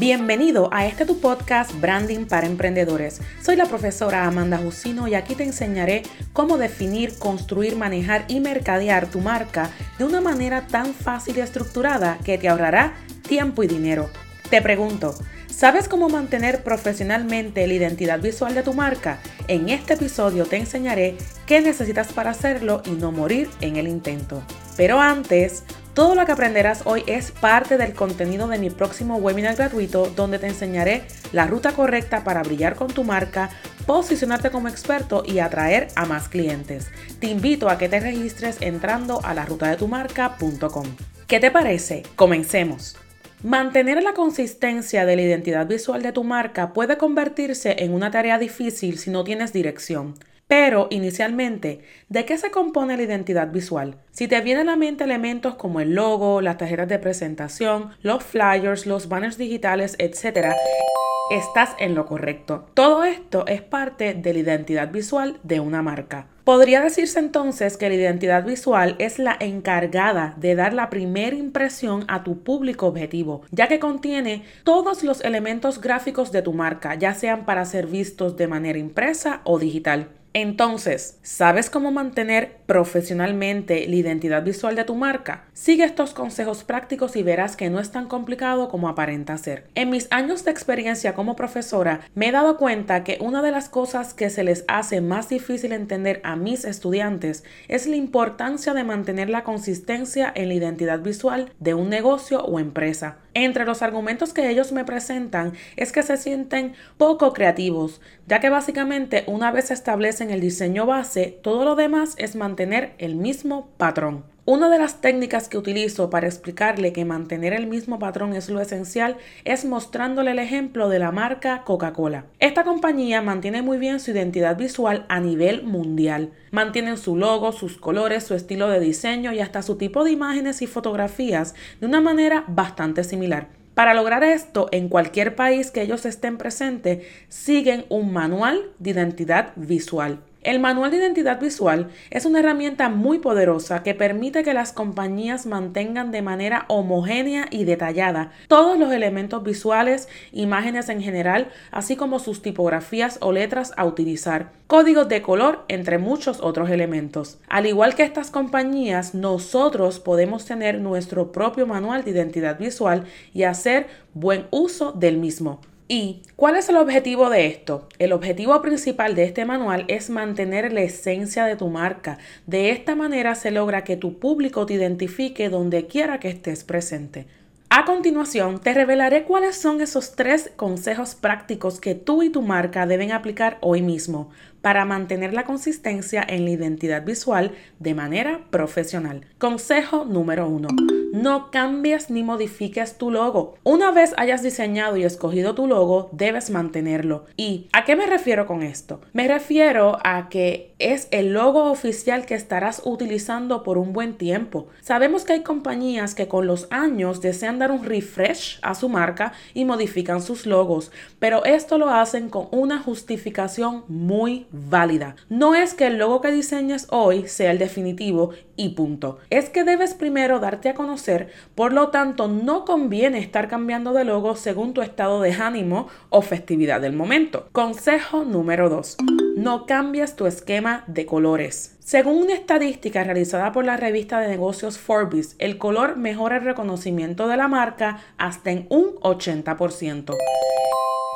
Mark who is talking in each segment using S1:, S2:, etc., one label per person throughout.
S1: Bienvenido a este tu podcast Branding para Emprendedores. Soy la profesora Amanda Jusino y aquí te enseñaré cómo definir, construir, manejar y mercadear tu marca de una manera tan fácil y estructurada que te ahorrará tiempo y dinero. Te pregunto, ¿sabes cómo mantener profesionalmente la identidad visual de tu marca? En este episodio te enseñaré qué necesitas para hacerlo y no morir en el intento. Pero antes, todo lo que aprenderás hoy es parte del contenido de mi próximo webinar gratuito donde te enseñaré la ruta correcta para brillar con tu marca, posicionarte como experto y atraer a más clientes. Te invito a que te registres entrando a la ruta de tu marca.com. ¿Qué te parece? Comencemos. Mantener la consistencia de la identidad visual de tu marca puede convertirse en una tarea difícil si no tienes dirección. Pero inicialmente, ¿de qué se compone la identidad visual? Si te vienen a la mente elementos como el logo, las tarjetas de presentación, los flyers, los banners digitales, etc., estás en lo correcto. Todo esto es parte de la identidad visual de una marca. Podría decirse entonces que la identidad visual es la encargada de dar la primera impresión a tu público objetivo, ya que contiene todos los elementos gráficos de tu marca, ya sean para ser vistos de manera impresa o digital. Entonces, ¿sabes cómo mantener profesionalmente la identidad visual de tu marca? Sigue estos consejos prácticos y verás que no es tan complicado como aparenta ser. En mis años de experiencia como profesora, me he dado cuenta que una de las cosas que se les hace más difícil entender a mis estudiantes es la importancia de mantener la consistencia en la identidad visual de un negocio o empresa. Entre los argumentos que ellos me presentan es que se sienten poco creativos, ya que básicamente una vez establecen el diseño base, todo lo demás es mantener el mismo patrón. Una de las técnicas que utilizo para explicarle que mantener el mismo patrón es lo esencial es mostrándole el ejemplo de la marca Coca-Cola. Esta compañía mantiene muy bien su identidad visual a nivel mundial. Mantienen su logo, sus colores, su estilo de diseño y hasta su tipo de imágenes y fotografías de una manera bastante similar. Para lograr esto, en cualquier país que ellos estén presentes, siguen un manual de identidad visual. El manual de identidad visual es una herramienta muy poderosa que permite que las compañías mantengan de manera homogénea y detallada todos los elementos visuales, imágenes en general, así como sus tipografías o letras a utilizar, códigos de color, entre muchos otros elementos. Al igual que estas compañías, nosotros podemos tener nuestro propio manual de identidad visual y hacer buen uso del mismo. ¿Y cuál es el objetivo de esto? El objetivo principal de este manual es mantener la esencia de tu marca. De esta manera se logra que tu público te identifique donde quiera que estés presente. A continuación, te revelaré cuáles son esos tres consejos prácticos que tú y tu marca deben aplicar hoy mismo para mantener la consistencia en la identidad visual de manera profesional. Consejo número uno no cambies ni modifiques tu logo. Una vez hayas diseñado y escogido tu logo, debes mantenerlo. ¿Y a qué me refiero con esto? Me refiero a que es el logo oficial que estarás utilizando por un buen tiempo. Sabemos que hay compañías que con los años desean dar un refresh a su marca y modifican sus logos, pero esto lo hacen con una justificación muy válida. No es que el logo que diseñes hoy sea el definitivo y punto. Es que debes primero darte a conocer, por lo tanto no conviene estar cambiando de logo según tu estado de ánimo o festividad del momento. Consejo número 2. No cambies tu esquema de colores. Según una estadística realizada por la revista de negocios Forbes, el color mejora el reconocimiento de la marca hasta en un 80%.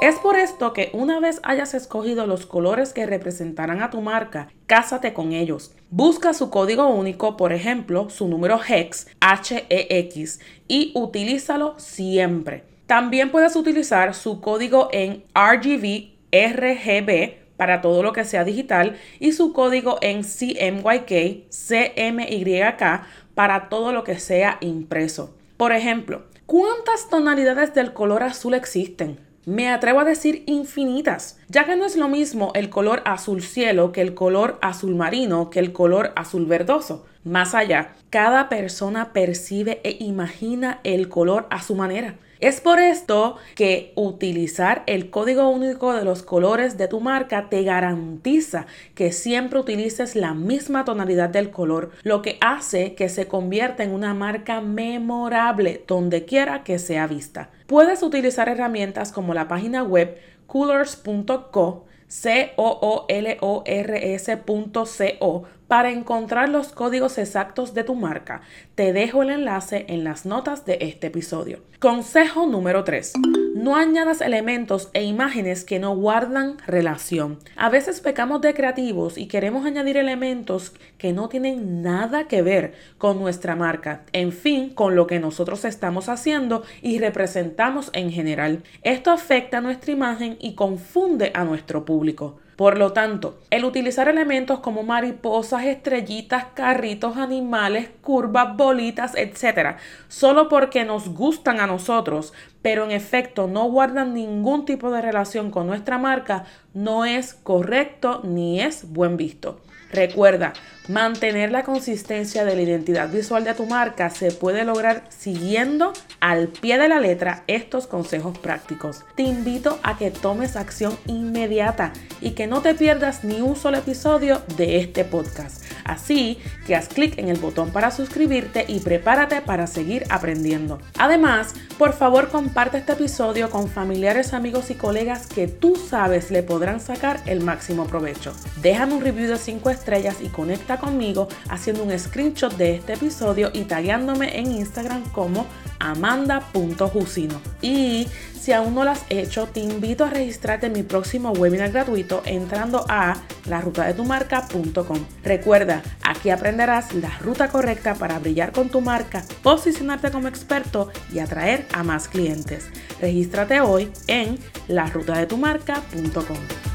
S1: Es por esto que una vez hayas escogido los colores que representarán a tu marca, cásate con ellos. Busca su código único, por ejemplo, su número HEX, H-E-X, y utilízalo siempre. También puedes utilizar su código en RGB, RGB, para todo lo que sea digital y su código en CMYK, CMYK para todo lo que sea impreso. Por ejemplo, ¿cuántas tonalidades del color azul existen? Me atrevo a decir infinitas, ya que no es lo mismo el color azul cielo que el color azul marino que el color azul verdoso. Más allá, cada persona percibe e imagina el color a su manera. Es por esto que utilizar el código único de los colores de tu marca te garantiza que siempre utilices la misma tonalidad del color, lo que hace que se convierta en una marca memorable donde quiera que sea vista. Puedes utilizar herramientas como la página web coolors.co C-O-O-L-O-R-S.co para encontrar los códigos exactos de tu marca. Te dejo el enlace en las notas de este episodio. Consejo número 3. No añadas elementos e imágenes que no guardan relación. A veces pecamos de creativos y queremos añadir elementos que no tienen nada que ver con nuestra marca, en fin, con lo que nosotros estamos haciendo y representamos en general. Esto afecta a nuestra imagen y confunde a nuestro público. Por lo tanto, el utilizar elementos como mariposas, estrellitas, carritos, animales, curvas, bolitas, etc., solo porque nos gustan a nosotros, pero en efecto no guardan ningún tipo de relación con nuestra marca, no es correcto ni es buen visto. Recuerda, mantener la consistencia de la identidad visual de tu marca se puede lograr siguiendo al pie de la letra estos consejos prácticos. Te invito a que tomes acción inmediata y que no te pierdas ni un solo episodio de este podcast. Así que haz clic en el botón para suscribirte y prepárate para seguir aprendiendo. Además, por favor comparte este episodio con familiares, amigos y colegas que tú sabes le podrán sacar el máximo provecho. Déjame un review de 5 estrellas y conecta conmigo haciendo un screenshot de este episodio y tagueándome en Instagram como amanda.jusino. Y si aún no lo has hecho, te invito a registrarte en mi próximo webinar gratuito entrando a larutadetumarca.com. Recuerda, aquí aprenderás la ruta correcta para brillar con tu marca, posicionarte como experto y atraer a más clientes. Regístrate hoy en larutadetumarca.com.